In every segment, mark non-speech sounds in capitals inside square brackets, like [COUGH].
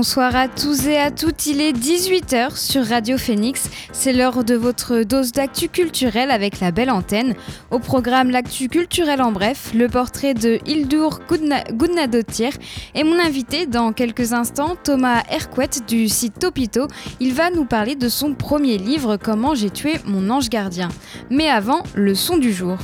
Bonsoir à tous et à toutes, il est 18h sur Radio Phoenix. C'est l'heure de votre dose d'actu culturelle avec la belle antenne. Au programme L'actu culturelle en bref, le portrait de Hildur Goudnadotir et mon invité dans quelques instants, Thomas Hercouet du site Topito. Il va nous parler de son premier livre, Comment j'ai tué mon ange gardien. Mais avant, le son du jour.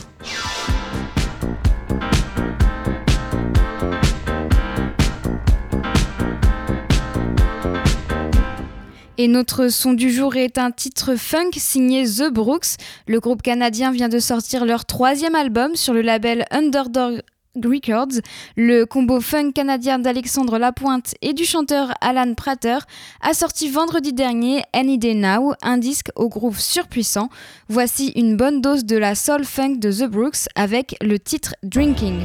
Et notre son du jour est un titre funk signé The Brooks. Le groupe canadien vient de sortir leur troisième album sur le label Underdog Records. Le combo funk canadien d'Alexandre Lapointe et du chanteur Alan Prater a sorti vendredi dernier Any Day Now, un disque au groove surpuissant. Voici une bonne dose de la soul funk de The Brooks avec le titre Drinking.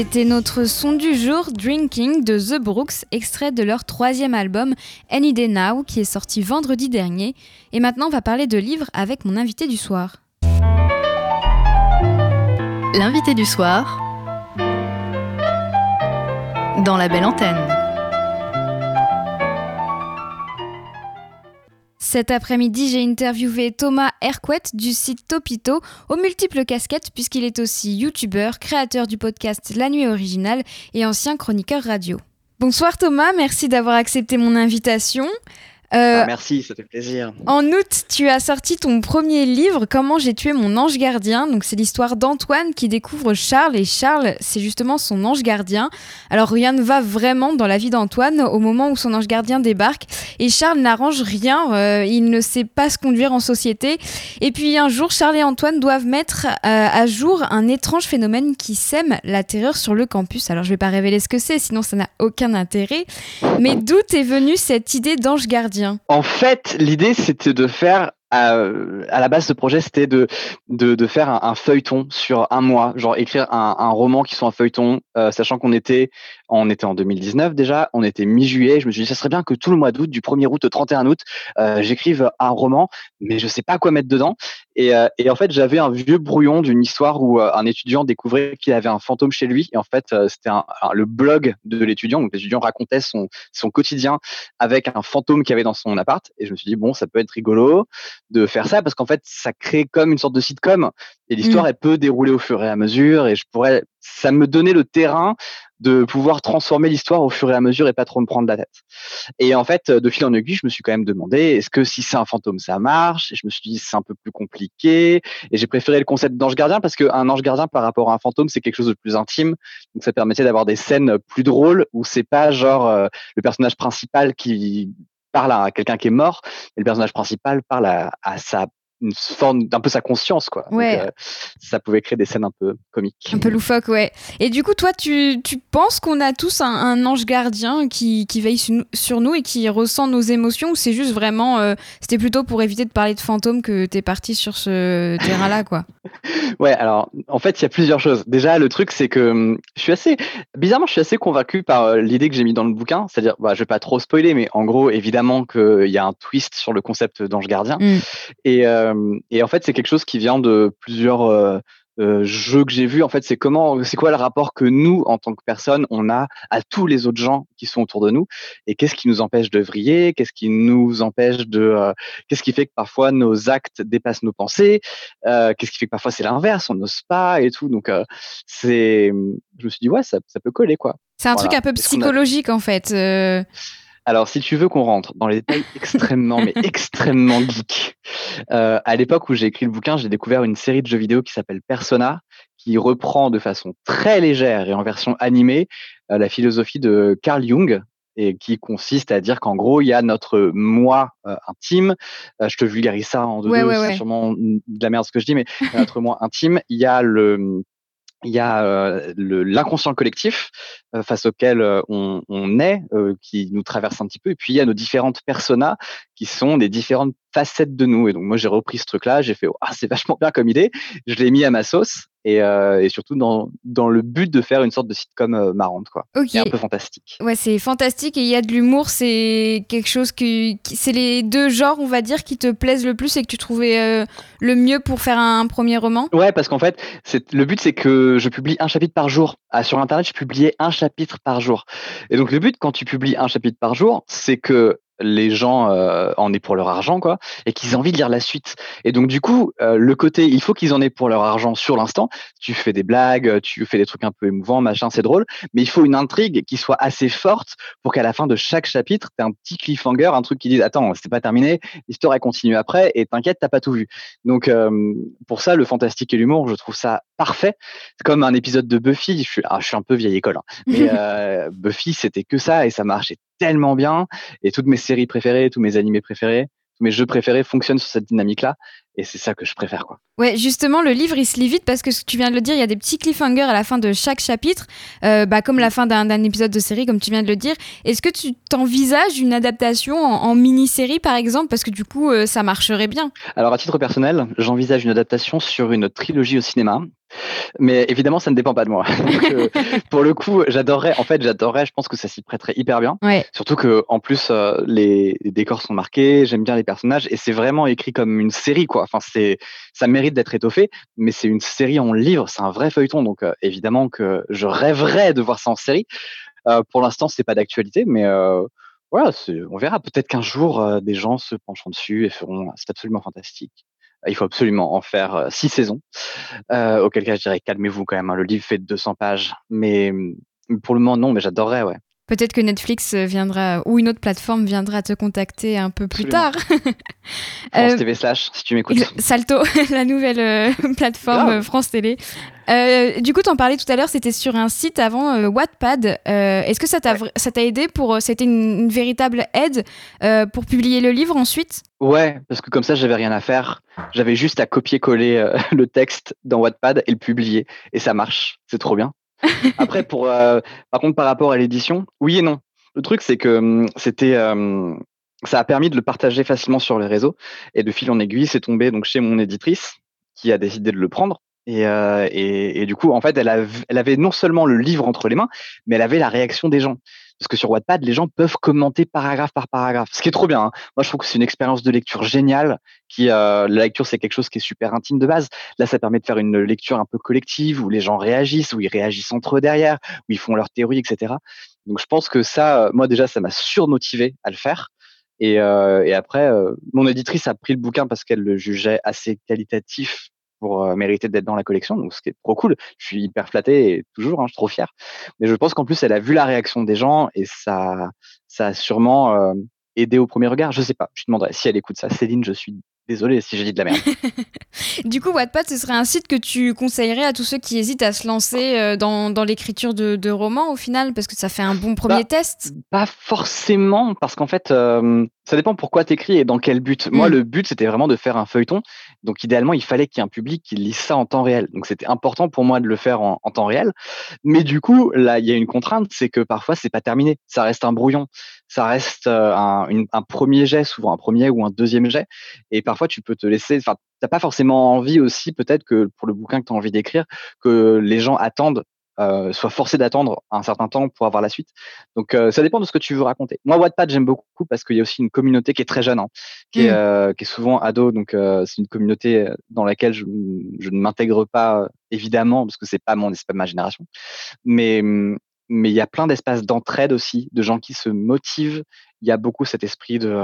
C'était notre son du jour, Drinking de The Brooks, extrait de leur troisième album, Any Day Now, qui est sorti vendredi dernier. Et maintenant, on va parler de livres avec mon invité du soir. L'invité du soir dans la belle antenne. Cet après-midi, j'ai interviewé Thomas Herquet du site Topito aux multiples casquettes puisqu'il est aussi youtubeur, créateur du podcast La Nuit Originale et ancien chroniqueur radio. Bonsoir Thomas, merci d'avoir accepté mon invitation. Euh, ah, merci, ça fait plaisir. En août, tu as sorti ton premier livre, Comment j'ai tué mon ange gardien. Donc, c'est l'histoire d'Antoine qui découvre Charles et Charles, c'est justement son ange gardien. Alors, rien ne va vraiment dans la vie d'Antoine au moment où son ange gardien débarque et Charles n'arrange rien. Euh, il ne sait pas se conduire en société. Et puis, un jour, Charles et Antoine doivent mettre euh, à jour un étrange phénomène qui sème la terreur sur le campus. Alors, je vais pas révéler ce que c'est, sinon ça n'a aucun intérêt. Mais d'où est venue cette idée d'ange gardien? En fait, l'idée, c'était de faire à, la base, ce projet, c'était de, de, faire un, feuilleton sur un mois, genre écrire un, roman qui soit un feuilleton, euh, sachant qu'on était, on était en 2019 déjà, on était mi-juillet. Je me suis dit, ça serait bien que tout le mois d'août, du 1er août au 31 août, euh, j'écrive un roman, mais je sais pas quoi mettre dedans. Et, euh, et en fait, j'avais un vieux brouillon d'une histoire où un étudiant découvrait qu'il avait un fantôme chez lui. Et en fait, c'était le blog de l'étudiant. Donc, l'étudiant racontait son, son quotidien avec un fantôme qu'il avait dans son appart. Et je me suis dit, bon, ça peut être rigolo de faire ça parce qu'en fait, ça crée comme une sorte de sitcom et l'histoire, mmh. elle peut dérouler au fur et à mesure et je pourrais, ça me donnait le terrain de pouvoir transformer l'histoire au fur et à mesure et pas trop me prendre la tête. Et en fait, de fil en aiguille, je me suis quand même demandé, est-ce que si c'est un fantôme, ça marche? Et je me suis dit, c'est un peu plus compliqué. Et j'ai préféré le concept d'ange gardien parce qu'un ange gardien par rapport à un fantôme, c'est quelque chose de plus intime. Donc ça permettait d'avoir des scènes plus drôles où c'est pas genre euh, le personnage principal qui parle à quelqu'un qui est mort et le personnage principal parle à, à sa une forme d'un peu sa conscience quoi. Ouais. Euh, ça pouvait créer des scènes un peu comiques. Un peu loufoque, ouais. Et du coup, toi, tu, tu penses qu'on a tous un, ange gardien qui, qui veille sur nous et qui ressent nos émotions ou c'est juste vraiment, euh, c'était plutôt pour éviter de parler de fantômes que t'es parti sur ce terrain-là, [LAUGHS] quoi? ouais, alors en fait, il y a plusieurs choses. Déjà, le truc, c'est que hum, je suis assez, bizarrement, je suis assez convaincu par euh, l'idée que j'ai mis dans le bouquin. C'est-à-dire, bah, je vais pas trop spoiler, mais en gros, évidemment qu'il y a un twist sur le concept d'ange gardien. Mm. Et et en fait, c'est quelque chose qui vient de plusieurs euh, euh, jeux que j'ai vus. En fait, c'est comment, c'est quoi le rapport que nous, en tant que personne, on a à tous les autres gens qui sont autour de nous, et qu'est-ce qui nous empêche de vriller, qu'est-ce qui nous empêche de, qu'est-ce qui fait que parfois nos actes dépassent nos pensées, qu'est-ce qui fait que parfois c'est l'inverse, on n'ose pas et tout. Donc, c'est, je me suis dit ouais, ça, ça peut coller quoi. C'est un truc un peu psychologique en fait. Alors, si tu veux qu'on rentre dans les détails [LAUGHS] extrêmement, mais extrêmement geek, euh, à l'époque où j'ai écrit le bouquin, j'ai découvert une série de jeux vidéo qui s'appelle Persona, qui reprend de façon très légère et en version animée euh, la philosophie de Carl Jung, et qui consiste à dire qu'en gros, il y a notre moi euh, intime. je te vulgarise ça en deux, c'est sûrement de la merde ce que je dis, mais notre moi intime, il y a le il y a euh, l'inconscient collectif euh, face auquel euh, on, on, est, qui nous traverse un petit peu, et puis il y a nos différentes personas qui sont des différentes facettes de nous. Et donc moi j'ai repris ce truc-là, j'ai fait oh, ah c'est vachement bien comme idée, je l'ai mis à ma sauce et, euh, et, surtout dans, dans le but de faire une sorte de sitcom euh, marrante quoi. Okay. un peu fantastique. Ouais c'est fantastique et il y a de l'humour, c'est quelque chose que c'est les deux genres on va dire qui te plaisent le plus et que tu trouvais euh, le mieux pour faire un, premier roman. Ouais parce qu'en fait c'est le but c'est que je publie un chapitre par jour. Ah, sur internet je publiais un chapitre par jour et donc le but quand tu publies un chapitre par jour c'est que les gens euh, en aient pour leur argent, quoi, et qu'ils aient envie de lire la suite. Et donc, du coup, euh, le côté, il faut qu'ils en aient pour leur argent sur l'instant. Tu fais des blagues, tu fais des trucs un peu émouvants, machin, c'est drôle, mais il faut une intrigue qui soit assez forte pour qu'à la fin de chaque chapitre, tu un petit cliffhanger, un truc qui dise, attends, c'est pas terminé, l'histoire, elle continue après, et t'inquiète, t'as pas tout vu. Donc, euh, pour ça, le fantastique et l'humour, je trouve ça parfait. C'est comme un épisode de Buffy, je suis, ah, je suis un peu vieille école, hein, mais [LAUGHS] Buffy, c'était que ça, et ça marchait tellement bien. Et toutes mes séries préférées, tous mes animés préférés, tous mes jeux préférés fonctionnent sur cette dynamique-là. Et c'est ça que je préfère quoi. Ouais, justement, le livre il se lit vite parce que ce que tu viens de le dire, il y a des petits cliffhangers à la fin de chaque chapitre, euh, bah, comme la fin d'un épisode de série, comme tu viens de le dire. Est-ce que tu t'envisages une adaptation en, mini-série par exemple? Parce que du coup, euh, ça marcherait bien. Alors, à titre personnel, j'envisage une adaptation sur une trilogie au cinéma mais évidemment, ça ne dépend pas de moi. [LAUGHS] Euh, pour le coup, j'adorerais, en fait, j'adorerais, je pense que ça s'y prêterait hyper bien. Surtout que, en plus, euh, les, décors sont marqués, j'aime bien les personnages et c'est vraiment écrit comme une série, quoi. Enfin, c'est, ça mérite d'être étoffé, mais c'est une série en livre, c'est un vrai feuilleton. Donc, euh, évidemment que je rêverais de voir ça en série. pour l'instant, c'est pas d'actualité, mais voilà, on verra. Peut-être qu'un jour, des gens se pencheront dessus et feront, c'est absolument fantastique il faut absolument en faire six saisons. Euh, auquel cas, je dirais calmez-vous quand même. Hein, le livre fait 200 pages, mais pour le moment, non. Mais j'adorerais, ouais. Peut-être que Netflix viendra ou une autre plateforme viendra te contacter un peu plus tard. [LAUGHS] France TV slash, si tu m'écoutes. Salto, [LAUGHS] la nouvelle plateforme France Télé. Euh, du coup, tu en parlais tout à l'heure, c'était sur un site avant euh, Wattpad. Est-ce que ça t'a ça t'a aidé pour c'était une, véritable aide pour publier le livre ensuite? Ouais, parce que comme ça, j'avais rien à faire. J'avais juste à copier-coller [LAUGHS] le texte dans Wattpad et le publier, et ça marche. C'est trop bien. [LAUGHS] Après, euh, par contre, par rapport à l'édition, oui et non. Le truc, c'est que hum, c'était, hum, ça a permis de le partager facilement sur les réseaux. Et de fil en aiguille, c'est tombé donc chez mon éditrice qui a décidé de le prendre. Et, euh, du coup, en fait, elle avait non seulement le livre entre les mains, mais elle avait la réaction des gens. Parce que sur Wattpad, les gens peuvent commenter paragraphe par paragraphe, ce qui est trop bien. Hein. Moi, je trouve que c'est une expérience de lecture géniale. Qui, euh, la lecture, c'est quelque chose qui est super intime de base. Là, ça permet de faire une lecture un peu collective où les gens réagissent, où ils réagissent entre eux derrière, où ils font leur théorie, etc. Donc, je pense que ça, euh, moi déjà, ça m'a surmotivé à le faire. Et, euh, après, mon éditrice a pris le bouquin parce qu'elle le jugeait assez qualitatif pour euh, mériter d'être dans la collection, donc ce qui est trop cool. Je suis hyper flatté et toujours, hein, je suis trop fier. Mais je pense qu'en plus, elle a vu la réaction des gens et ça, ça a sûrement euh, aidé au premier regard. Je sais pas, je demanderai si elle écoute ça. Céline, je suis désolé si j'ai dit de la merde. [LAUGHS] du coup, Wattpad, ce serait un site que tu conseillerais à tous ceux qui hésitent à se lancer euh, dans, dans l'écriture de, de, romans au final, parce que ça fait un bon premier bah, test? Pas forcément, parce qu'en fait, ça dépend pourquoi tu écris et dans quel but. Moi, mm. le but, c'était vraiment de faire un feuilleton. Donc, idéalement, il fallait qu'il y ait un public qui lise ça en temps réel. Donc, c'était important pour moi de le faire en, temps réel. Mais du coup, là, il y a une contrainte, c'est que parfois, c'est pas terminé. Ça reste un brouillon. Ça reste euh, un, un, premier jet, souvent un premier ou un deuxième jet. Et parfois, tu peux te laisser, enfin, t'as pas forcément envie aussi, peut-être que pour le bouquin que tu as envie d'écrire, que les gens attendent euh, soit forcé d'attendre un certain temps pour avoir la suite. Donc euh, ça dépend de ce que tu veux raconter. Moi Wattpad j'aime beaucoup parce qu'il y a aussi une communauté qui est très jeune, hein, qui, est, mmh. euh, qui, est, souvent ado. Donc c'est une communauté dans laquelle je, je ne m'intègre pas évidemment parce que c'est pas mon, c'est pas ma génération. Mais mais il y a plein d'espaces d'entraide aussi, de gens qui se motivent. Il y a beaucoup cet esprit de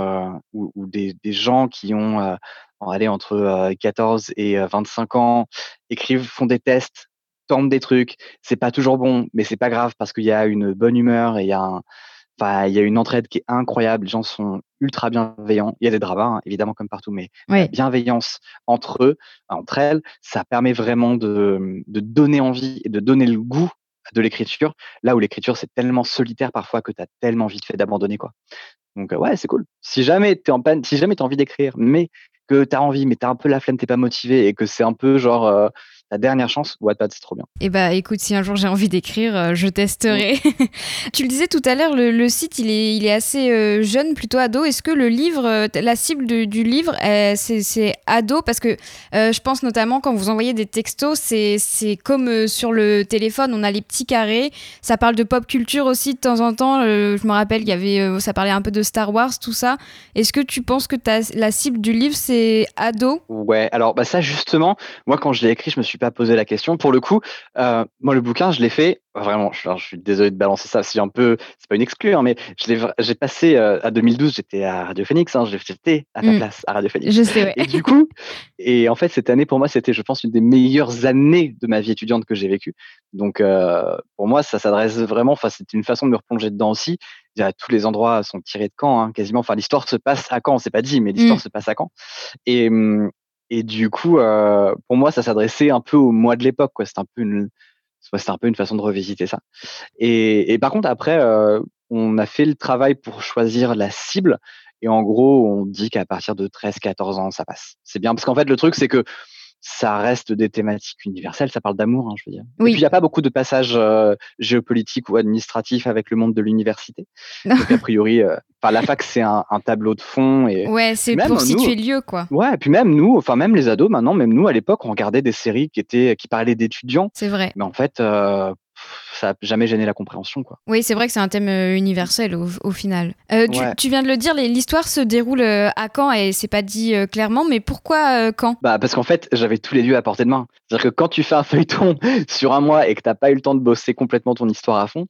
où, des, des, gens qui ont allez, entre 14 et 25 ans écrivent, font des tests, tentent des trucs. C'est pas toujours bon, mais c'est pas grave parce qu'il y a une bonne humeur et il y a un, enfin, il y a une entraide qui est incroyable. Les gens sont ultra bienveillants. Il y a des dramas, hein, évidemment, comme partout, mais la bienveillance entre eux, entre elles, ça permet vraiment de, de donner envie et de donner le goût de l'écriture. Là où l'écriture, c'est tellement solitaire parfois que tu as tellement vite fait d'abandonner, quoi. Donc, ouais, c'est cool. Si jamais tu es en panne, si jamais tu as envie d'écrire, mais que tu as envie, mais tu as un peu la flemme, t'es pas motivé et que c'est un peu genre, la dernière chance, Wattpad, c'est trop bien. Eh bah écoute, si un jour j'ai envie d'écrire, euh, je testerai. [LAUGHS] tu le disais tout à l'heure, le, site, il est, il est assez euh, jeune, plutôt ado. Est-ce que le livre, euh, la cible du livre, c'est ado? Parce que je pense notamment quand vous envoyez des textos, c'est comme sur le téléphone, on a les petits carrés. Ça parle de pop culture aussi de temps en temps. je me rappelle, il y avait, ça parlait un peu de Star Wars, tout ça. Est-ce que tu penses que as, la cible du livre, c'est ado? Ouais, alors bah ça justement, moi quand je l'ai écrit, je me suis pas posé la question. Pour le coup, euh, moi, le bouquin, je l'ai fait vraiment. Je, suis désolé de balancer ça. C'est un peu, c'est pas une exclue, hein, mais j'ai passé euh, à 2012, j'étais à Radio Phoenix. Hein, j'étais à ta mm. place à Radio Phoenix. Je sais, Et du coup, et en fait, cette année pour moi, c'était, je pense, une des meilleures années de ma vie étudiante que j'ai vécue. Donc, euh, pour moi, ça s'adresse vraiment. Enfin, c'était une façon de me replonger dedans aussi. tous les endroits sont tirés de Caen, hein, quasiment. Enfin, l'histoire se passe à Caen. On s'est pas dit, mais l'histoire mm. se passe à Caen. Et hum, et du coup, euh, pour moi, ça s'adressait un peu au moi de l'époque. Quoi. C'est un peu une, C'était un peu une façon de revisiter ça. Et, et par contre, après, on a fait le travail pour choisir la cible. Et en gros, on dit qu'à partir de 13-14 ans, ça passe. C'est bien parce qu'en fait, le truc, c'est que ça reste des thématiques universelles, ça parle d'amour, hein, je veux dire. Et puis, il n'y a pas beaucoup de passages euh, géopolitiques ou administratifs avec le monde de l'université. [LAUGHS] Donc, a priori, euh, la fac, c'est un, tableau de fond. Et ouais, c'est pour situer le lieu, quoi. Ouais, et puis même nous, enfin, même les ados, maintenant, même nous, à l'époque, on regardait des séries qui, étaient, qui parlaient d'étudiants. C'est vrai. Mais en fait, euh, ça n'a jamais gêné la compréhension. Quoi. Oui, c'est vrai que c'est un thème euh, universel au, final. Euh, tu, viens de le dire, l'histoire se déroule euh, à Caen et c'est pas dit clairement, mais pourquoi Caen bah, Parce qu'en fait, j'avais tous les lieux à portée de main. C'est-à-dire que quand tu fais un [LAUGHS] feuilleton sur un mois et que tu n'as pas eu le temps de bosser complètement ton histoire à fond,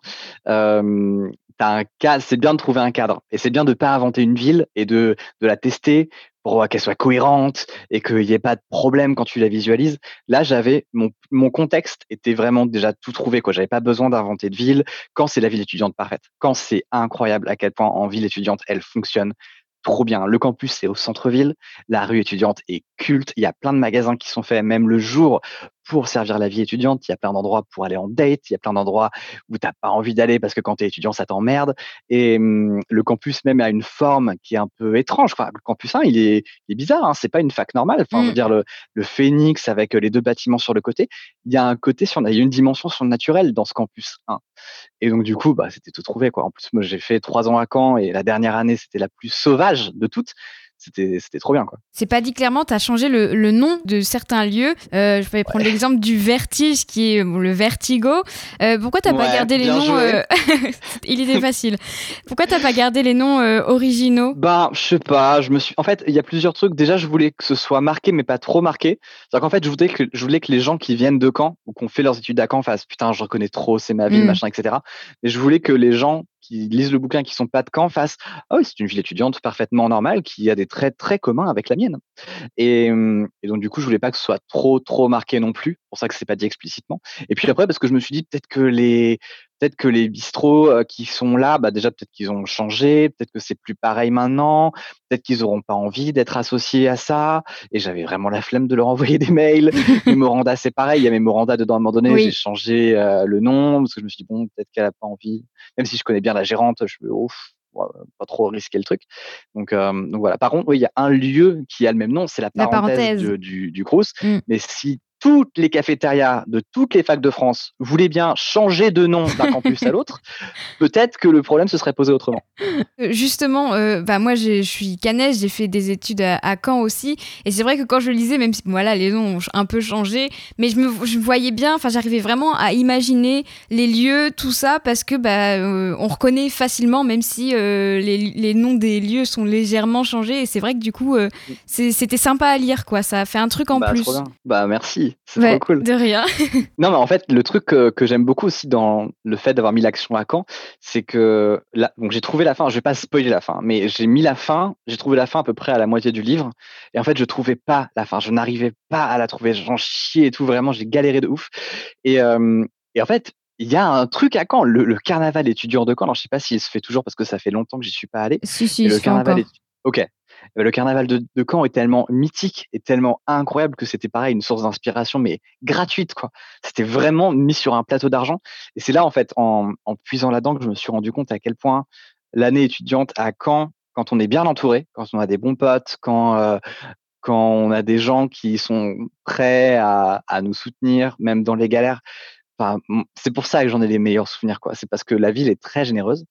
un c'est bien de trouver un cadre et c'est bien de pas inventer une ville et de, de la tester pour qu'elle soit cohérente et qu'il n'y ait pas de problème quand tu la visualises. Là, j'avais mon, contexte était vraiment déjà tout trouvé. Quoi, j'avais pas besoin d'inventer de ville. Quand c'est la ville étudiante parfaite, quand c'est incroyable à quel point en ville étudiante elle fonctionne trop bien. Le campus, c'est au centre-ville. La rue étudiante est culte. Il y a plein de magasins qui sont faits, même le jour, pour servir la vie étudiante. Il y a plein d'endroits pour aller en date. Il y a plein d'endroits où tu n'as pas envie d'aller parce que quand tu es étudiant, ça t'emmerde. Et hum, le campus même a une forme qui est un peu étrange. Le campus 1, il est, il est bizarre. Hein. C'est pas une fac normale. Enfin, je veux mmh. dire, le, le phénix avec les deux bâtiments sur le côté, il y a un côté, sur, il y a une dimension surnaturelle dans ce campus 1. Et donc, du coup, bah, c'était tout trouvé. Quoi. En plus, moi, j'ai fait trois ans à Caen et la dernière année, c'était la plus sauvage de toutes c'était trop bien quoi. C'est pas dit clairement, tu as changé le, le, nom de certains lieux. Euh, je vais prendre l'exemple du vertige qui est le vertigo. Euh, pourquoi t'as pas gardé les noms euh, [LAUGHS] Il était facile. Pourquoi t'as pas gardé les noms originaux? Bah, je sais pas. Je me suis. En fait, il y a plusieurs trucs. Déjà, je voulais que ce soit marqué, mais pas trop marqué. C'est qu'en fait, je voulais que je voulais que les gens qui viennent de Caen ou qui ont fait leurs études à Caen fassent putain, je reconnais trop, c'est ma ville, mm. machin, etc. Mais je voulais que les gens qui lisent le bouquin, qui sont pas de Caen, fassent ah c'est une ville étudiante parfaitement normale qui a des traits très communs avec la mienne. Et, et, donc du coup, je voulais pas que ce soit trop trop marqué non plus. Pour ça que c'est pas dit explicitement. Et puis après, parce que je me suis dit peut-être que les peut-être que les bistrots euh, qui sont là, bah déjà peut-être qu'ils ont changé, peut-être que c'est plus pareil maintenant, peut-être qu'ils auront pas envie d'être associés à ça. Et j'avais vraiment la flemme de leur envoyer [LAUGHS] des mails. Memoranda, c'est pareil. Il y a Memoranda dedans à un moment donné. J'ai changé euh, le nom parce que je me suis dit bon, peut-être qu'elle a pas envie. Même si je connais bien la gérante, je veux ouf, pas trop risquer le truc. Donc, euh, donc voilà. Par contre, oui, il y a un lieu qui a le même nom, c'est la parenthèse, Du, du, Crous. Mmh. Mais si toutes les cafétérias de toutes les facs de France voulaient bien changer de nom d'un [LAUGHS] campus à l'autre, peut-être que le problème se serait posé autrement. Euh, justement, euh, bah moi je suis canaise, j'ai fait des études à, Caen aussi, et c'est vrai que quand je lisais, même si voilà les noms ont un peu changé, mais je me je voyais bien, enfin j'arrivais vraiment à imaginer les lieux, tout ça, parce que bah euh, on reconnaît facilement, même si les, les, noms des lieux sont légèrement changés, et c'est vrai que du coup c'était sympa à lire quoi, ça a fait un truc en bah, plus. Bah merci. C'est trop cool. De rien. [LAUGHS] non, mais en fait, le truc que, j'aime beaucoup aussi dans le fait d'avoir mis l'action à Caen, c'est que là, bon, j'ai trouvé la fin. Je vais pas spoiler la fin, mais j'ai mis la fin. J'ai trouvé la fin à peu près à la moitié du livre, et en fait, je trouvais pas la fin. Je n'arrivais pas à la trouver. J'en chiais et tout. Vraiment, j'ai galéré de ouf. Et, et en fait, il y a un truc à Caen, le, carnaval étudiant de Caen. Alors, je sais pas s'il se fait toujours parce que ça fait longtemps que j'y suis pas allé. Si, si, le carnaval Ok, euh, le carnaval de, Caen est tellement mythique et tellement incroyable que c'était pareil, une source d'inspiration, mais gratuite, quoi. C'était vraiment mis sur un plateau d'argent. Et c'est là, en fait, en, puisant là-dedans, que je me suis rendu compte à quel point l'année étudiante à Caen, quand on est bien entouré, quand on a des bons potes, quand, euh, quand on a des gens qui sont prêts à, nous soutenir, même dans les galères, c'est pour ça que j'en ai les meilleurs souvenirs, quoi. C'est parce que la ville est très généreuse.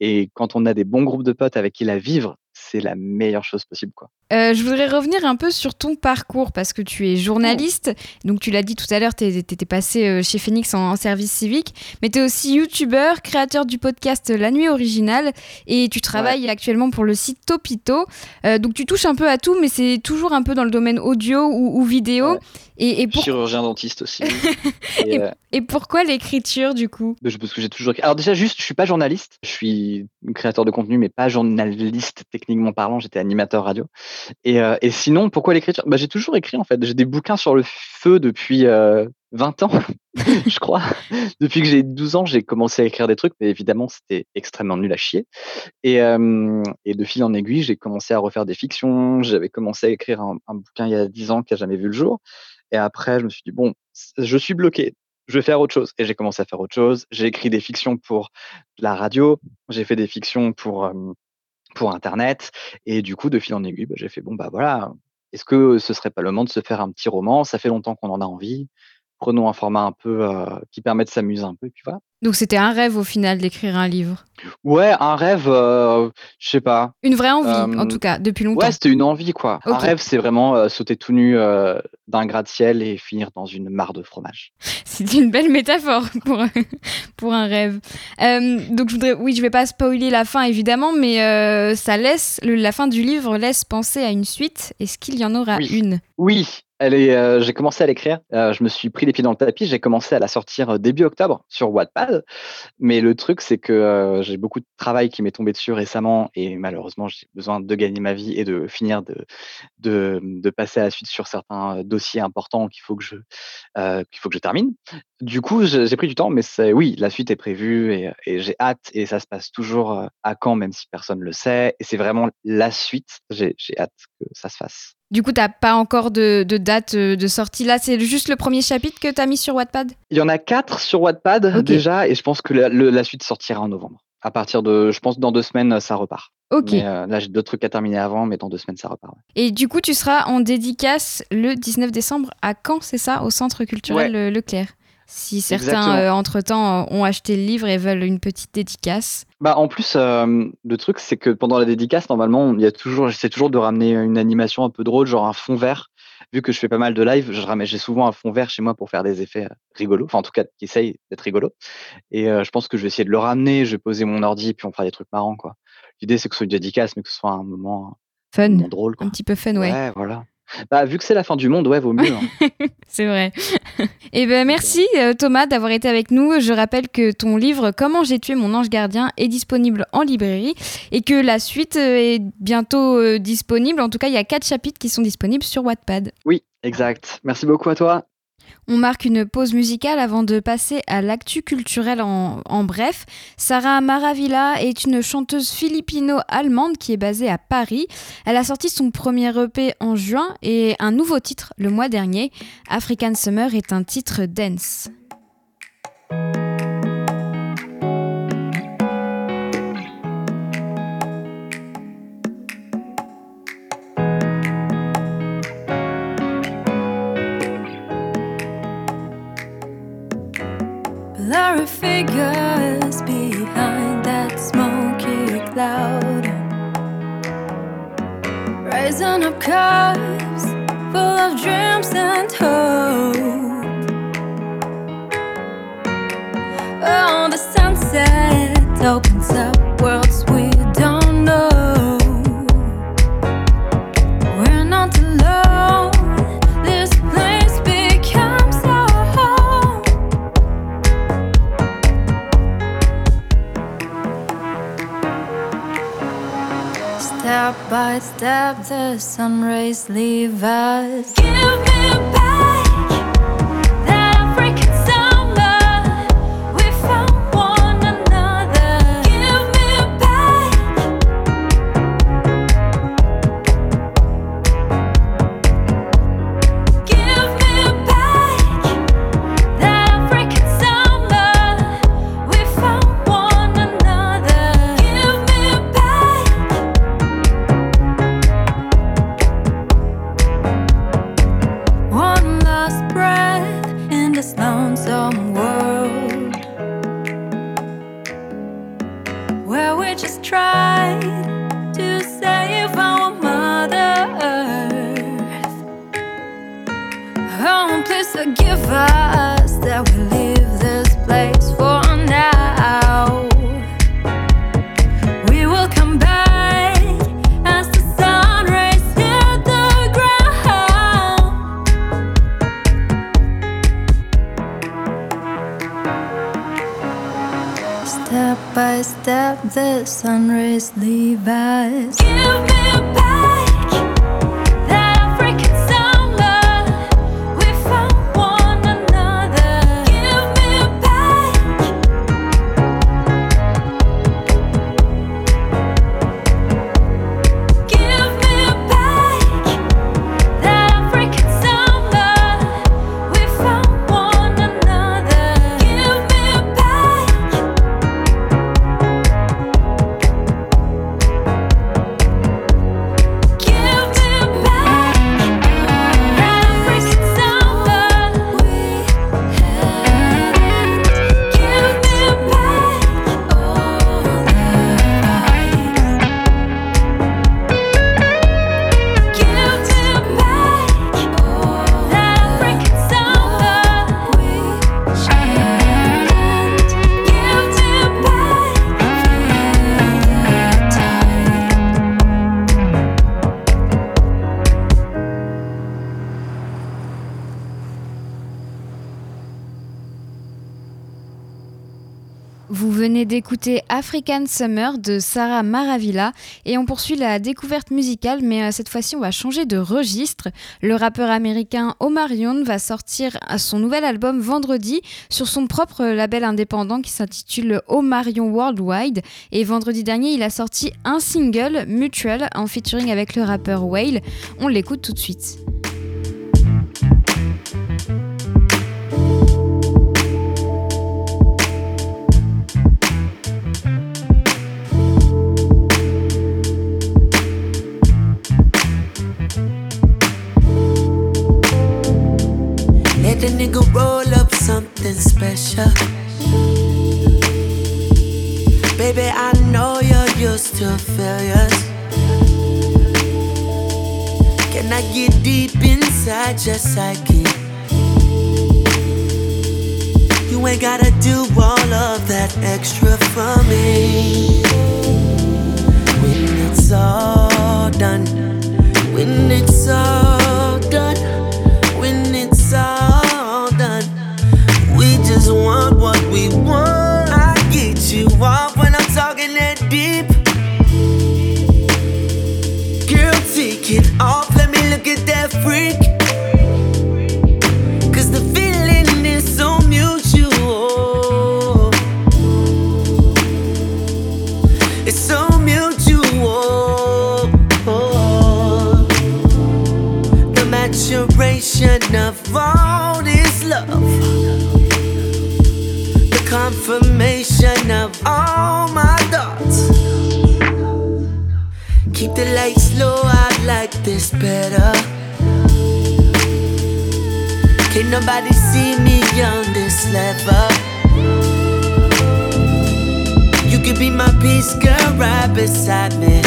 Et quand on a des bons groupes de potes avec qui la vivre, c'est la meilleure chose possible. Quoi. Euh, je voudrais revenir un peu sur ton parcours parce que tu es journaliste. Donc, tu l'as dit tout à l'heure, tu étais passé euh, chez Phoenix en, service civique, mais tu es aussi youtubeur, créateur du podcast La Nuit Originale et tu travailles actuellement pour le site Topito. Euh, donc, tu touches un peu à tout, mais c'est toujours un peu dans le domaine audio ou, vidéo. Et, Chirurgien dentiste aussi. [LAUGHS] et, pourquoi l'écriture du coup? Parce que j'ai toujours. Alors, déjà, juste, je suis pas journaliste. Je suis créateur de contenu, mais pas journaliste techniquement parlant. J'étais animateur radio. Euh, et, sinon, pourquoi l'écriture? Bah, J'ai toujours écrit en fait. J'ai des bouquins sur le feu depuis 20 euh, ans, [LAUGHS] je crois. depuis que j'ai 12 ans, j'ai commencé à écrire des trucs, mais évidemment, c'était extrêmement nul à chier. Et, euh, de fil en aiguille, j'ai commencé à refaire des fictions. J'avais commencé à écrire un, bouquin il y a 10 ans qui n'a jamais vu le jour. Et après, je me suis dit, bon, je suis bloqué je vais faire autre chose. Et j'ai commencé à faire autre chose. J'ai écrit des fictions pour la radio, j'ai fait des fictions pour, pour Internet. Et du coup, de fil en aiguille, bah, j'ai fait, bon, bah voilà, est-ce que ce serait pas le moment de se faire un petit roman? Ça fait longtemps qu'on en a envie. Prenons un format un peu qui permet de s'amuser un peu, et puis voilà. Donc c'était un rêve au final d'écrire un livre? Ouais, un rêve, euh, je sais pas. Une vraie envie, en tout cas, depuis longtemps. Ouais, c'était une envie, quoi. Un rêve, c'est vraiment euh, sauter tout nu euh, d'un gratte-ciel et finir dans une mare de fromage. [LAUGHS] C'est une belle métaphore [LAUGHS] pour, pour un rêve. donc je voudrais, oui, je vais pas spoiler la fin évidemment, mais ça laisse, la fin du livre laisse penser à une suite. Est-ce qu'il y en aura une? Oui, euh, j'ai commencé à l'écrire. Euh, je me suis pris les pieds dans le tapis. J'ai commencé à la sortir euh, début octobre sur Wattpad. Mais le truc, c'est que j'ai beaucoup de travail qui m'est tombé dessus récemment et malheureusement, j'ai besoin de gagner ma vie et de finir de, de, passer à la suite sur certains dossiers importants qu'il faut que je, qu'il faut que je termine. Du coup, j'ai pris du temps, mais c'est, oui, la suite est prévue et, j'ai hâte et ça se passe toujours à quand, même si personne ne le sait. Et c'est vraiment la suite. J'ai hâte que ça se fasse. Du coup, tu n'as pas encore de, date euh, de sortie là. C'est juste le premier chapitre que tu as mis sur Wattpad? Il y en a quatre sur Wattpad déjà, et je pense que la, suite sortira en novembre. À partir de, je pense, dans deux semaines, ça repart. Ok. Euh, là, j'ai d'autres trucs à terminer avant, mais dans deux semaines, ça repart. Et du coup, tu seras en dédicace le 19 décembre à Caen, c'est ça, au Centre culturel Leclerc si certains, euh, entre-temps, ont acheté le livre et veulent une petite dédicace. Bah, en plus, euh, le truc, c'est que pendant la dédicace, normalement, il y a toujours, j'essaie toujours de ramener une animation un peu drôle, genre un fond vert. Vu que je fais pas mal de live, j'ai souvent un fond vert chez moi pour faire des effets euh, rigolos. Enfin, en tout cas, qui essayent d'être rigolos. Et je pense que je vais essayer de le ramener. Je vais poser mon ordi, puis on fera des trucs marrants, quoi. L'idée, c'est que ce soit une dédicace, mais que ce soit un moment, fun, drôle. Un petit peu fun, ouais. Ouais, voilà. Bah, vu que c'est la fin du monde, ouais, vaut mieux. Hein. [LAUGHS] c'est vrai. Et [LAUGHS] eh ben merci euh, Thomas d'avoir été avec nous. Je rappelle que ton livre Comment j'ai tué mon ange gardien est disponible en librairie et que la suite euh, est bientôt euh, disponible. En tout cas, il y a quatre chapitres qui sont disponibles sur Wattpad. Oui, exact. Merci beaucoup à toi. On marque une pause musicale avant de passer à l'actu culturel en, bref. Sarah Maravilla est une chanteuse philippino-allemande qui est basée à Paris. Elle a sorti son premier EP en juin et un nouveau titre le mois dernier. African Summer est un titre dance. Figures behind that smoky cloud. Rising up cars full of dreams and hope. Oh, the sunset opens up worlds we Step by step, the sun rays leave us. Give me back d'écouter African Summer de Sarah Maravilla et on poursuit la découverte musicale mais euh, cette fois-ci on va changer de registre. Le rappeur américain Omarion va sortir son nouvel album vendredi sur son propre label indépendant qui s'intitule Omarion Worldwide et vendredi dernier il a sorti un single Mutual en featuring avec le rappeur Whale. On l'écoute tout de suite. Something special. Baby, I know you're used to failures. Can I get deep inside your psyche? You ain't gotta do all of that extra for me. When it's all done, when it's all done, we want. I get you off when I'm talking that deep. Girl, take it off, let me look at that freak. Confirmation of all my thoughts. Keep the lights low, I like this better. Can't nobody see me on this level. You could be my peace girl right beside me.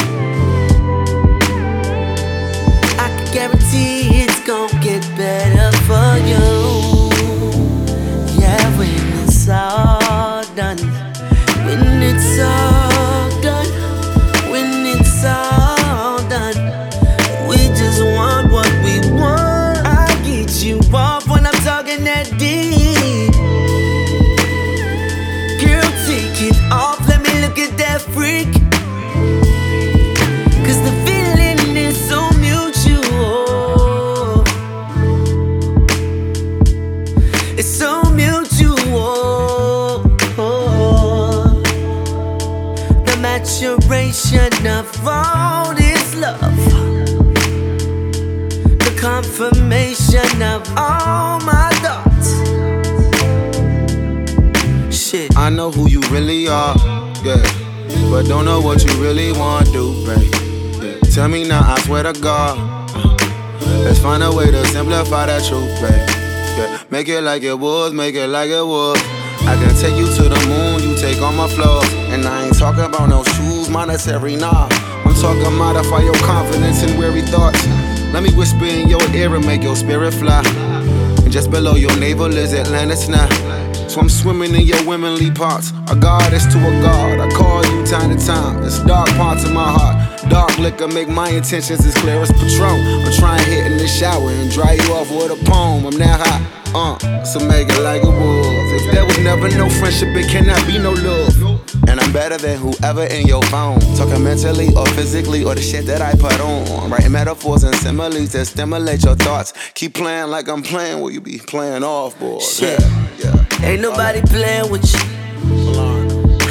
I can guarantee it's gonna get better for you. Yeah, when it's all done, when it's all done, when it's all of all this love. The confirmation of all my thoughts. Shit. I know who you really are, yeah. But don't know what you really want to do, babe. Yeah. Tell me now, I swear to God. Let's find a way to simplify that truth, babe. Yeah. Make it like it was, make it like it was. I can take you to the moon, you take on my flaws. And I ain't talking about no shoes, monetary, nah. I'm talking modify your confidence and weary thoughts. Let me whisper in your ear and make your spirit fly. And just below your navel is Atlantis now. So I'm swimming in your womanly parts. A goddess to a god. I call you time to time. It's dark parts of my heart. Dark liquor make my intentions as clear as Patron. I'm trying hit in the shower and dry you off with a poem. I'm now hot. Uh, so make it like it was. If there was never no friendship, it cannot be no love. And I'm better than whoever in your phone. Talking mentally or physically or the shit that I put on. Writing metaphors and similes that stimulate your thoughts. Keep playing like I'm playing, will you be playing off, boy? Shit. Yeah, yeah. Ain't nobody playing with you.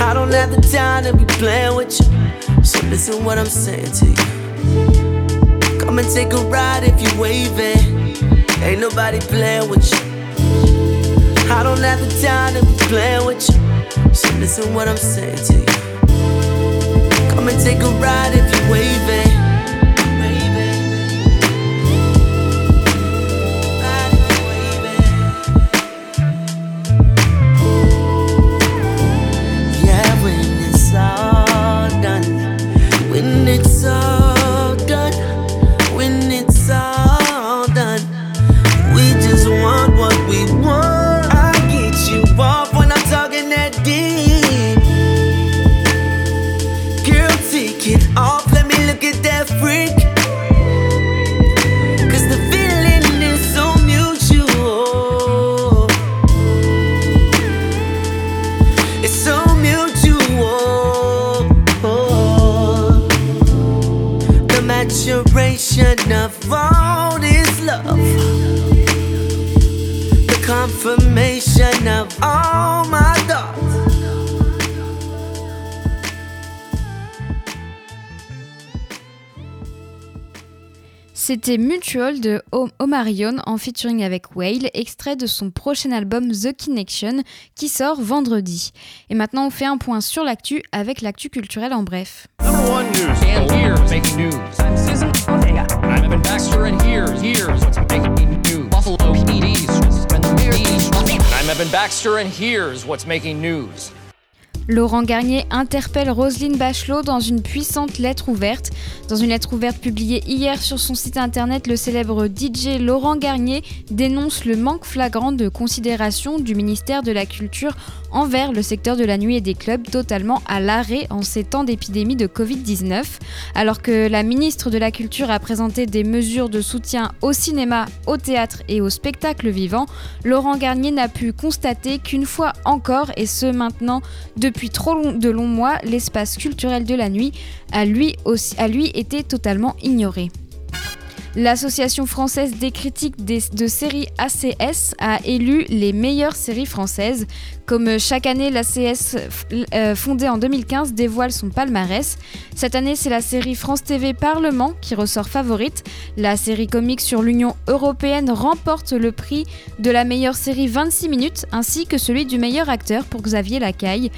I don't have the time to be playing with you. So listen what I'm saying to you. Come and take a ride if you waving. Ain't nobody playing with you. I don't have the time to be playing with you. So listen what I'm saying to you. Come and take a ride if you're waving. C'était Mutual de Omarion en featuring avec Whale, extrait de son prochain album The Connection qui sort vendredi. Et maintenant on fait un point sur l'actu avec l'actu culturelle en bref. Laurent Garnier interpelle Roselyne Bachelot dans une puissante lettre ouverte. Dans une lettre ouverte publiée hier sur son site internet, le célèbre DJ Laurent Garnier dénonce le manque flagrant de considération du ministère de la Culture envers le secteur de la nuit et des clubs totalement à l'arrêt en ces temps d'épidémie de Covid-19. Alors que la ministre de la Culture a présenté des mesures de soutien au cinéma, au théâtre et au spectacle vivant, Laurent Garnier n'a pu constater qu'une fois encore, et ce maintenant depuis trop de longs mois, l'espace culturel de la nuit a lui, aussi, a lui été totalement ignoré. L'association française des critiques de séries ACS a élu les meilleures séries françaises. Comme chaque année, l'ACS, euh, fondée en 2015, dévoile son palmarès. Cette année, c'est la série France TV Parlement qui ressort favorite. La série comique sur l'Union européenne remporte le prix de la meilleure série 26 minutes ainsi que celui du meilleur acteur pour Xavier Lacaille.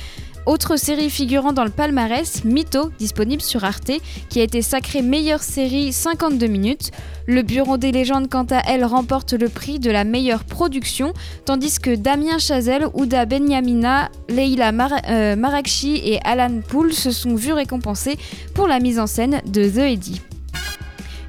Autre série figurant dans le palmarès, Mytho, disponible sur Arte, qui a été sacrée meilleure série 52 minutes. Le Bureau des légendes, quant à elle, remporte le prix de la meilleure production, tandis que Damien Chazelle, Ouda Benyamina, Leila euh, Marakchi et Alan Poole se sont vus récompensés pour la mise en scène de The Eddy.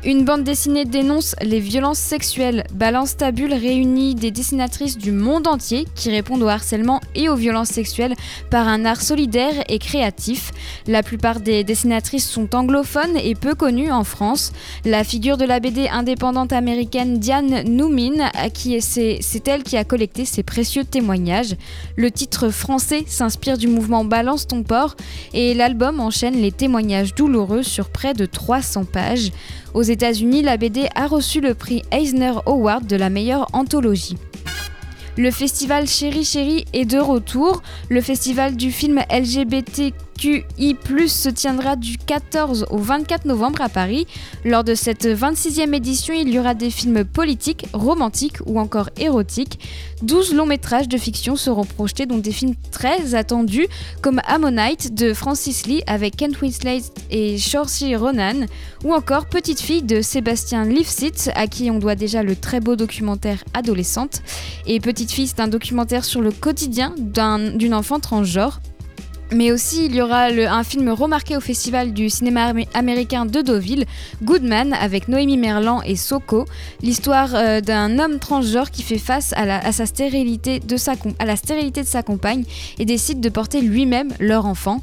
Une bande dessinée dénonce les violences sexuelles. Balance Tabule réunit des dessinatrices du monde entier qui répondent au harcèlement et aux violences sexuelles par un art solidaire et créatif. La plupart des dessinatrices sont anglophones et peu connues en France. La figure de la BD indépendante américaine Diane Noomin, c'est elle qui a collecté ces précieux témoignages. Le titre français s'inspire du mouvement Balance ton port et l'album enchaîne les témoignages douloureux sur près de 300 pages. États-Unis, la BD a reçu le prix Eisner Award de la meilleure anthologie. Le festival Chéri Chéri est de retour. Le festival du film LGBT QI+, se tiendra du 14 au 24 novembre à Paris. Lors de cette 26e édition, il y aura des films politiques, romantiques ou encore érotiques. 12 longs métrages de fiction seront projetés, dont des films très attendus comme Ammonite de Francis Lee avec Kent Winslet et Saoirse Ronan, ou encore Petite fille de Sébastien Lifshitz, à qui on doit déjà le très beau documentaire Adolescente. Et Petite fille, c'est un documentaire sur le quotidien d'une enfant transgenre mais aussi, il y aura un film remarqué au Festival du cinéma américain de Deauville, Goodman, avec Noémie Merlan et Soko. L'histoire euh, d'un homme transgenre qui fait face à la, sa stérilité de sa, à la stérilité de sa compagne et décide de porter lui-même leur enfant.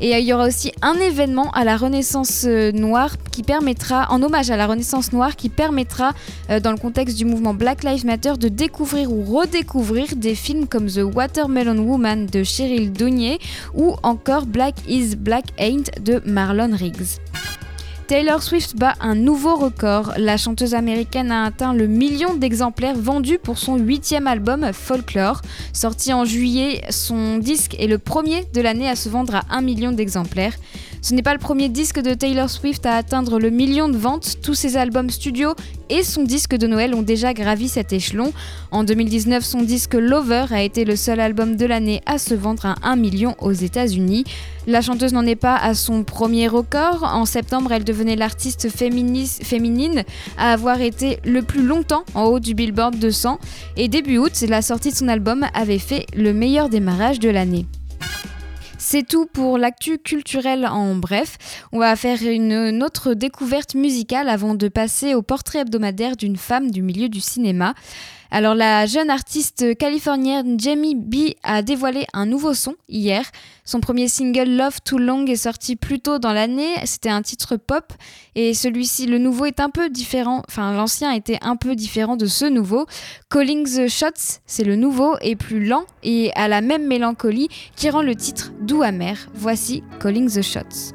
Et euh, il y aura aussi un événement à la Renaissance euh, noire qui permettra, en hommage à la Renaissance noire, qui permettra, dans le contexte du mouvement Black Lives Matter, de découvrir ou redécouvrir des films comme The Watermelon Woman de Cheryl Donier ou encore Black is Black Ain't de Marlon Riggs. Taylor Swift bat un nouveau record. La chanteuse américaine a atteint le million d'exemplaires vendus pour son huitième album Folklore. Sorti en juillet, son disque est le premier de l'année à se vendre à un million d'exemplaires. Ce n'est pas le premier disque de Taylor Swift à atteindre le million de ventes. Tous ses albums studio et son disque de Noël ont déjà gravi cet échelon. En 2019, son disque Lover a été le seul album de l'année à se vendre à 1 million aux États-Unis. La chanteuse n'en est pas à son premier record. En septembre, elle devenait l'artiste féminine à avoir été le plus longtemps en haut du Billboard 200. Et début août, la sortie de son album avait fait le meilleur démarrage de l'année. C'est tout pour l'actu culturel en bref. On va faire une, autre découverte musicale avant de passer au portrait hebdomadaire d'une femme du milieu du cinéma. Alors la jeune artiste californienne Jamie B a dévoilé un nouveau son hier. Son premier single Love Too Long est sorti plus tôt dans l'année. C'était un titre pop et celui-ci, le nouveau est un peu différent. Enfin, l'ancien était un peu différent de ce nouveau. Calling the Shots, c'est le nouveau et plus lent et à la même mélancolie qui rend le titre doux amer. Voici Calling the Shots.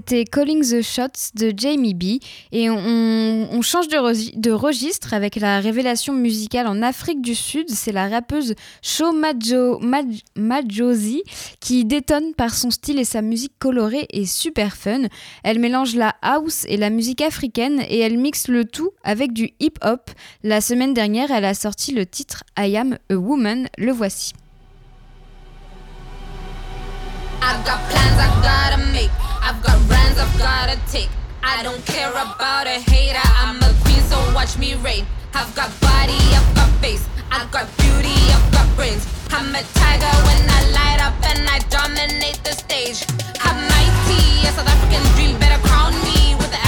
C'était Calling the Shots de Jamie B. Et on, change de, registre avec la révélation musicale en Afrique du Sud. C'est la rappeuse Sho Majosi qui détonne par son style et sa musique colorée et super fun. Elle mélange la house et la musique africaine et elle mixe le tout avec du hip-hop. La semaine dernière, elle a sorti le titre I Am a Woman. Le voici. I've got plans I gotta make. I've got brands I've gotta take. I don't care about a hater. I'm a queen, so watch me reign. I've got body, I've got face. I've got beauty, I've got brains. I'm a tiger when I light up and I dominate the stage. I'm mighty, a South African dream. Better crown me with the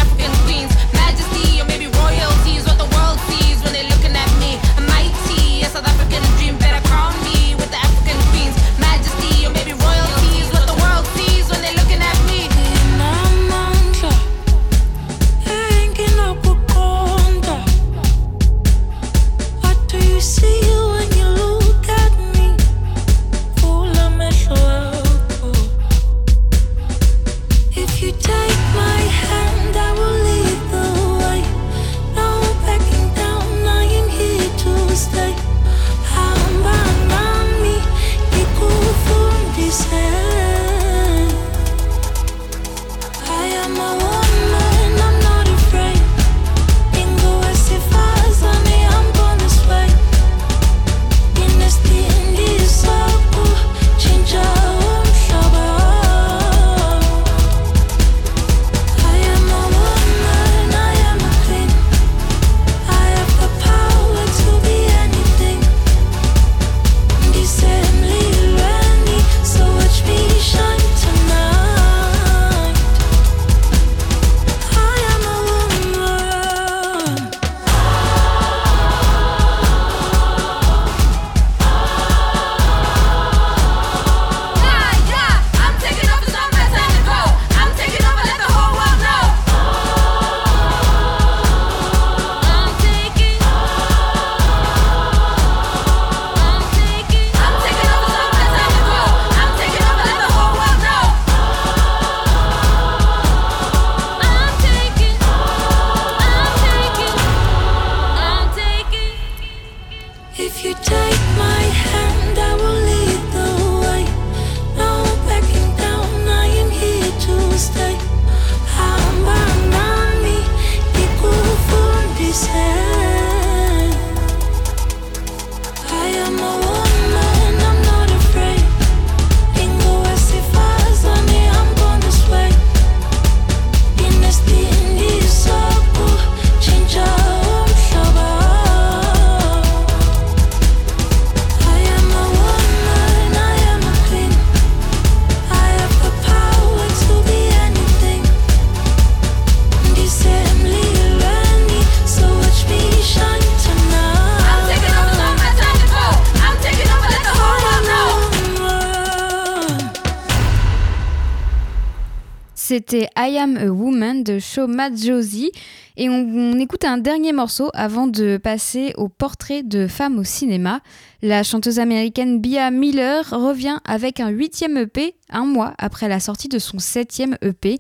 C'était I Am a Woman de Shoma Josie. Et on, écoute un dernier morceau avant de passer au portrait de femmes au cinéma. La chanteuse américaine Bia Miller revient avec un huitième EP un mois après la sortie de son septième EP.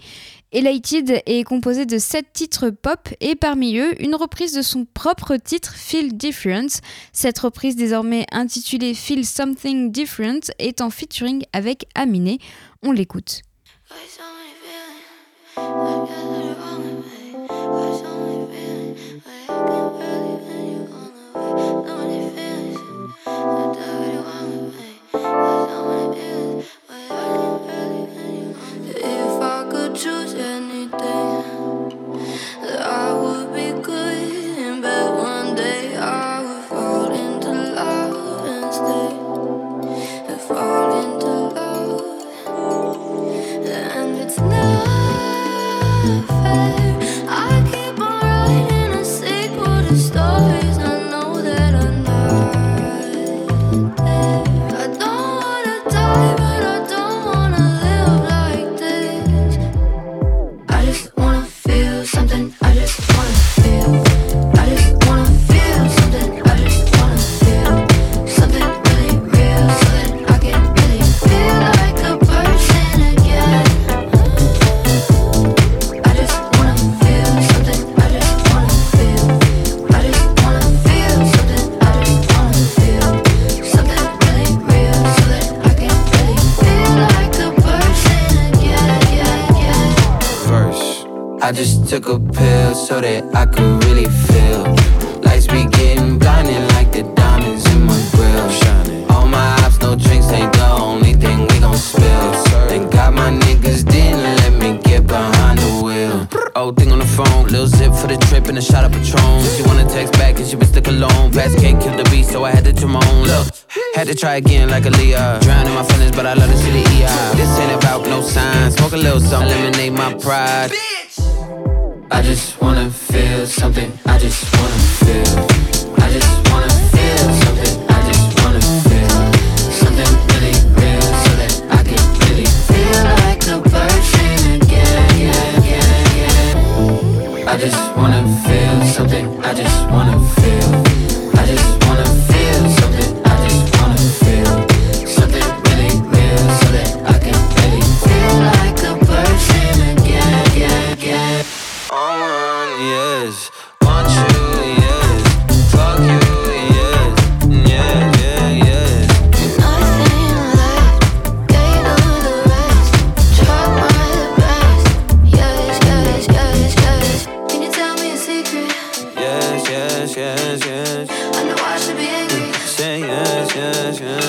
Elated est composé de sept titres pop et parmi eux une reprise de son propre titre Feel Different. Cette reprise désormais intitulée Feel Something Different est en featuring avec Aminé. On l'écoute. I got it wrong in me. Took a pill so that I could really feel. Lights be getting blinding like the diamonds in my grill. All my ops, no drinks ain't the only thing we gon' spill. Thank God my niggas didn't let me get behind the wheel. Old thing on the phone, little zip for the trip and a shot of Patron. She wanna text back and she been stuck alone. Fast can't kill the beat, so I had to Timon. Look, had to try again like a Leah. Drowning my feelings, but I love to see the EI. This ain't about no signs. Smoke a little something, eliminate my pride. I just wanna feel something. I just wanna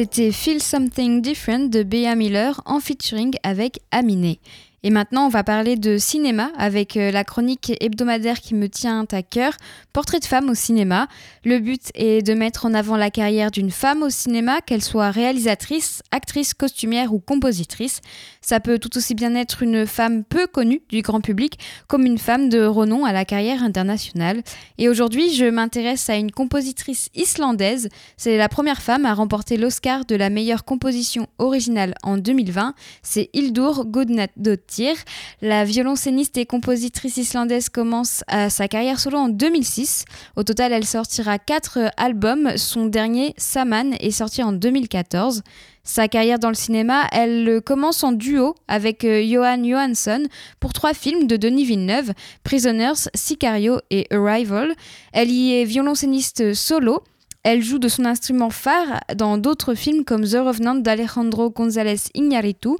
C'était Feel Something Different de Bea Miller en featuring avec Aminé. Et maintenant, on va parler de cinéma avec euh, la chronique hebdomadaire qui me tient à cœur, Portrait de femme au cinéma. Le but est de mettre en avant la carrière d'une femme au cinéma, qu'elle soit réalisatrice, actrice, costumière ou compositrice. Ça peut tout aussi bien être une femme peu connue du grand public comme une femme de renom à la carrière internationale. Et aujourd'hui, je m'intéresse à une compositrice islandaise. C'est la première femme à remporter l'Oscar de la meilleure composition originale en 2020. C'est Hildur La violoncelliste et compositrice islandaise commence à sa carrière solo en 2006. Au total, elle sortira quatre albums. Son dernier, Saman, est sorti en 2014. Sa carrière dans le cinéma, elle commence en duo avec euh, Johan Johansson pour trois films de Denis Villeneuve, Prisoners, Sicario et Arrival. Elle y est violoncelliste solo. Elle joue de son instrument phare dans d'autres films comme The Revenant d'Alejandro González Iñárritu.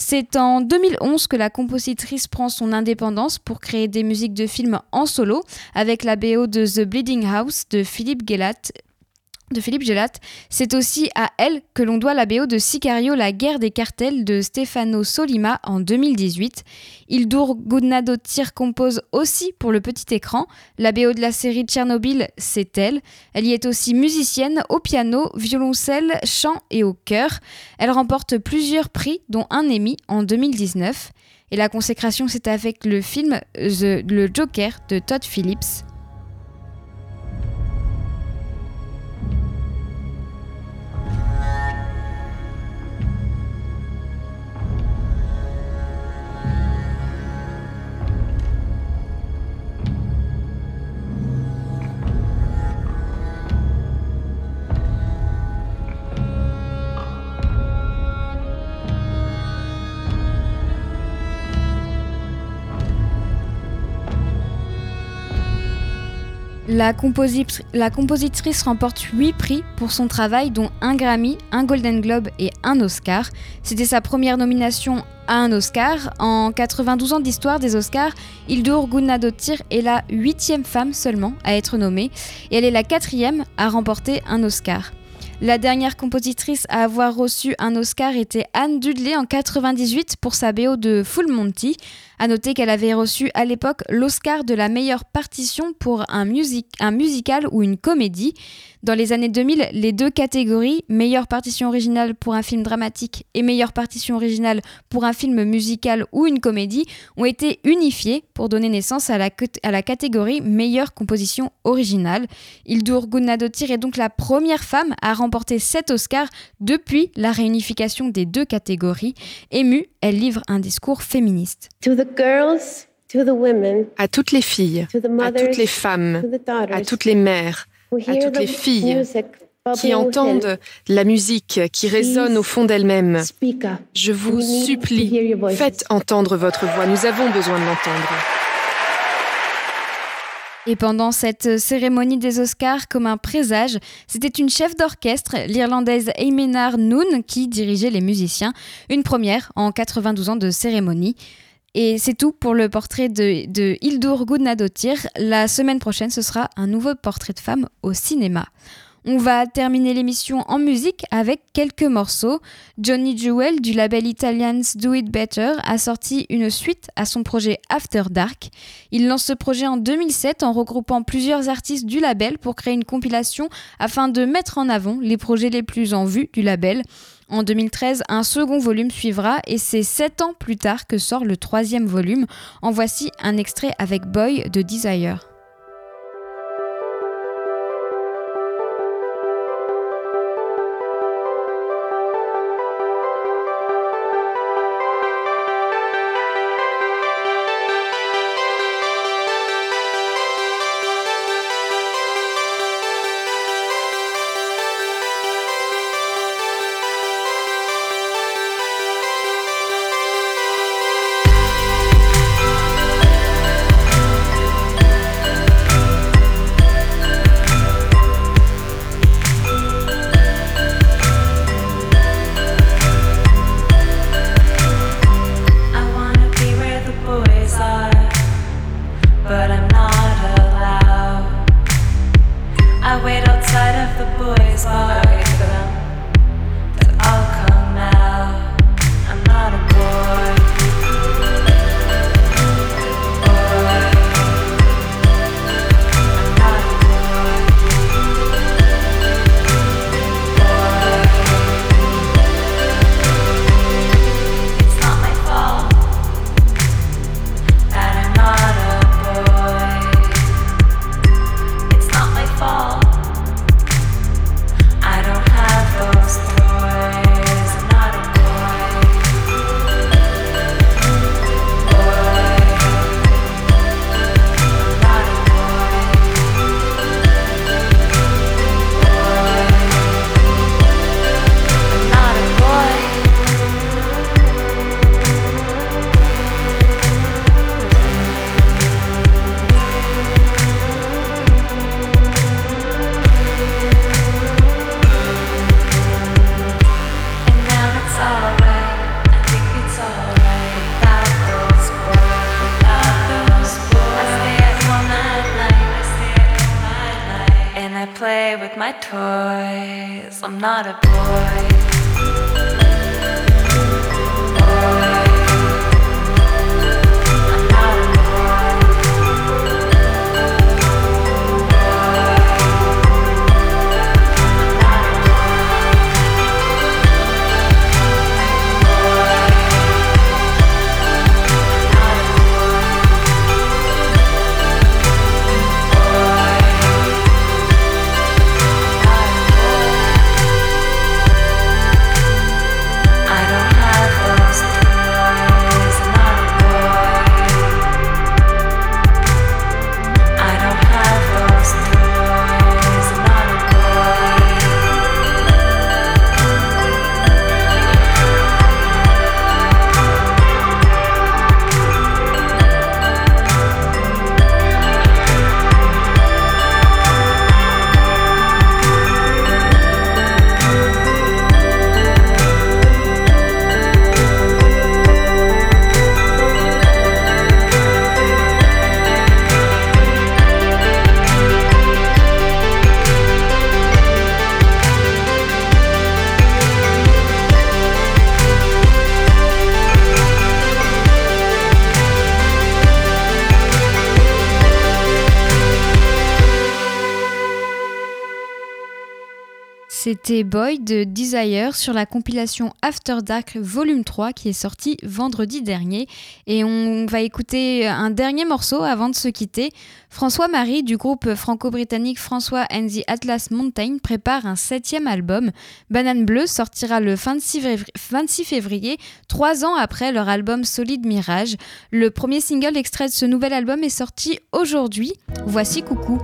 C'est en 2011 que la compositrice prend son indépendance pour créer des musiques de films en solo avec la BO de The Bleeding House de Philippe Gelat de Philippe Gelat. C'est aussi à elle que l'on doit la BO de Sicario, la guerre des cartels de Stefano Solima en 2018. Ildur Gudnadottir compose aussi pour le petit écran. La BO de la série Tchernobyl, c'est elle. Elle y est aussi musicienne au piano, violoncelle, chant et au chœur. Elle remporte plusieurs prix, dont un Emmy en 2019. Et la consécration, c'est avec le film The, Joker de Todd Phillips. La, composi- la compositrice remporte 8 prix pour son travail, dont un Grammy, un Golden Globe et un Oscar. C'était sa première nomination à un Oscar. En 92 ans d'histoire des Oscars, Hildur Guðnadóttir est la huitième femme seulement à être nommée, et elle est la quatrième à remporter un Oscar. La dernière compositrice à avoir reçu un Oscar était Anne Dudley en 98 pour sa BO de Full Monty. À noter qu'elle avait reçu à l'époque l'Oscar de la meilleure partition pour un, music- musical ou une comédie. Dans les années 2000, les deux catégories, meilleure partition originale pour un film dramatique et meilleure partition originale pour un film musical ou une comédie, ont été unifiées pour donner naissance à la, catégorie meilleure composition originale. Hildur Guðnadóttir est donc la première femme à remporter cet Oscar depuis la réunification des deux catégories. Émue, elle livre un discours féministe. Girls, to the women, À toutes les filles, to the à mothers, toutes les femmes, to the daughters, à toutes les mères, who à toutes the les filles music qui entendent la musique qui résonne au fond d'elles-mêmes. Je vous We need to hear supplie, faites entendre votre voix. Nous avons besoin de l'entendre. Et pendant cette cérémonie des Oscars, comme un présage, c'était une chef d'orchestre, l'Irlandaise Eimenar Noon, qui dirigeait les musiciens. Une première en 92 ans de cérémonie. Et c'est tout pour le portrait de, de Hildur Guðnadóttir. La semaine prochaine, ce sera un nouveau portrait de femme au cinéma. On va terminer l'émission en musique avec quelques morceaux. Johnny Jewel du label Italians Do It Better a sorti une suite à son projet After Dark. Il lance ce projet en 2007 en regroupant plusieurs artistes du label pour créer une compilation afin de mettre en avant les projets les plus en vue du label. En 2013, un second volume suivra et c'est sept ans plus tard que sort le troisième volume. En voici un extrait avec Boy de Desire. C'était Boy de Desire sur la compilation After Dark Volume 3 qui est sortie vendredi dernier. Et on va écouter un dernier morceau avant de se quitter. François Marie du groupe franco-britannique François and the Atlas Mountain prépare un septième album. Banane Bleue sortira le 26 février, 26 février, trois ans après leur album Solide Mirage. Le premier single extrait de ce nouvel album est sorti aujourd'hui. Voici Coucou.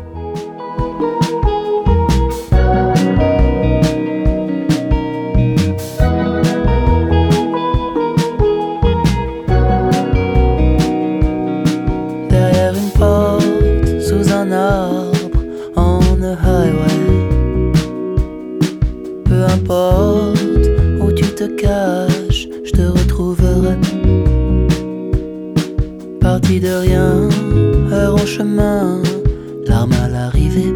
Importe où tu te caches, je te retrouverai. Parti de rien, heure en chemin, larmes à l'arrivée.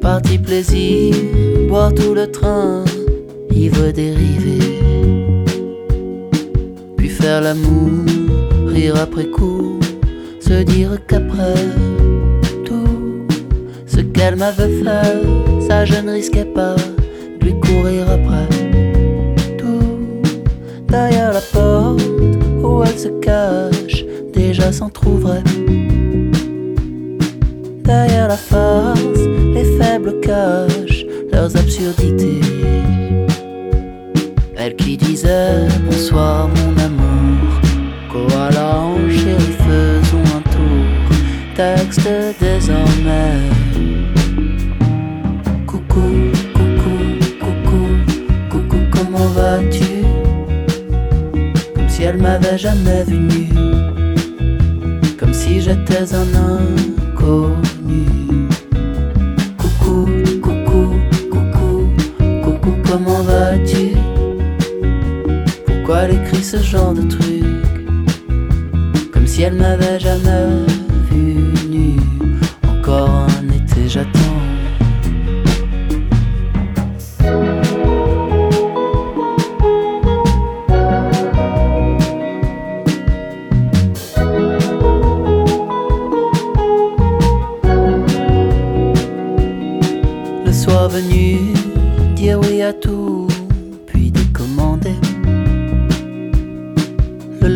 Parti plaisir, boire tout le train, ivre dérivé. Puis faire l'amour rire après coup, se dire qu'après tout ce qu'elle m'avait fait, je ne risquais pas de lui courir après. Tout derrière la porte où elle se cache, déjà s'en trouverait. Derrière la farce, les faibles cachent leurs absurdités. Elle qui disait bonsoir mon amour. Koala en chéri, faisons un tour. Texte désormais. M'avait jamais vu. Comme si j'étais un inconnu. Coucou, coucou, coucou, coucou, comment vas-tu? Pourquoi elle écrit ce genre de truc? Comme si elle m'avait jamais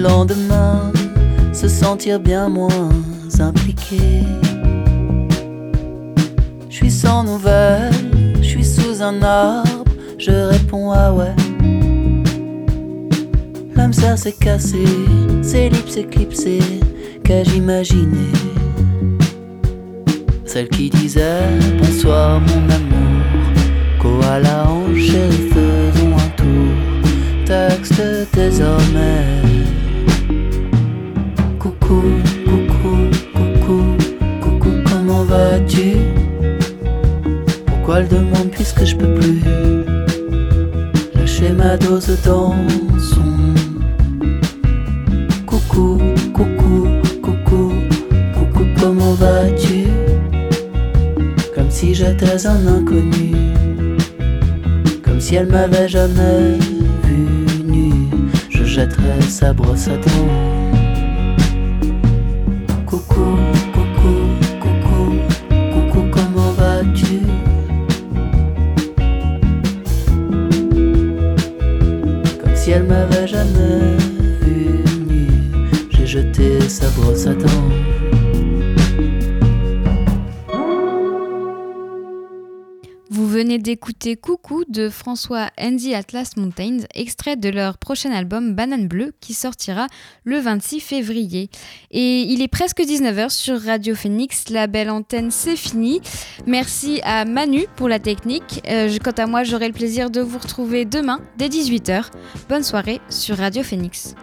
lendemain, se sentir bien moins impliqué. Je suis sans nouvelles, je suis sous un arbre, je réponds ah ouais. L'âme sœur s'est cassée, ses lips éclipsés, qu'ai-je imaginé Celle qui disait bonsoir mon amour, koala en chéri, faisons un tour, texte désormais. Coucou, coucou, coucou, coucou, comment vas-tu? Pourquoi elle demande puisque je peux plus? Lâcher ma dose dans son Coucou, coucou, coucou, coucou, comment vas-tu? Si j'étais un inconnu, comme si elle m'avait jamais vu nu, je jetterais sa brosse à dents. Coucou, coucou, coucou, coucou, comment vas-tu? Comme si elle m'avait jamais vu j'ai jeté sa brosse à dents. D'écouter Coucou de François Andy Atlas Mountains, extrait de leur prochain album Banane Bleue qui sortira le 26 février. Et il est presque 19h sur Radio Phoenix, la belle antenne c'est fini. Merci à Manu pour la technique. Euh, quant à moi, j'aurai le plaisir de vous retrouver demain dès 18h. Bonne soirée sur Radio Phoenix.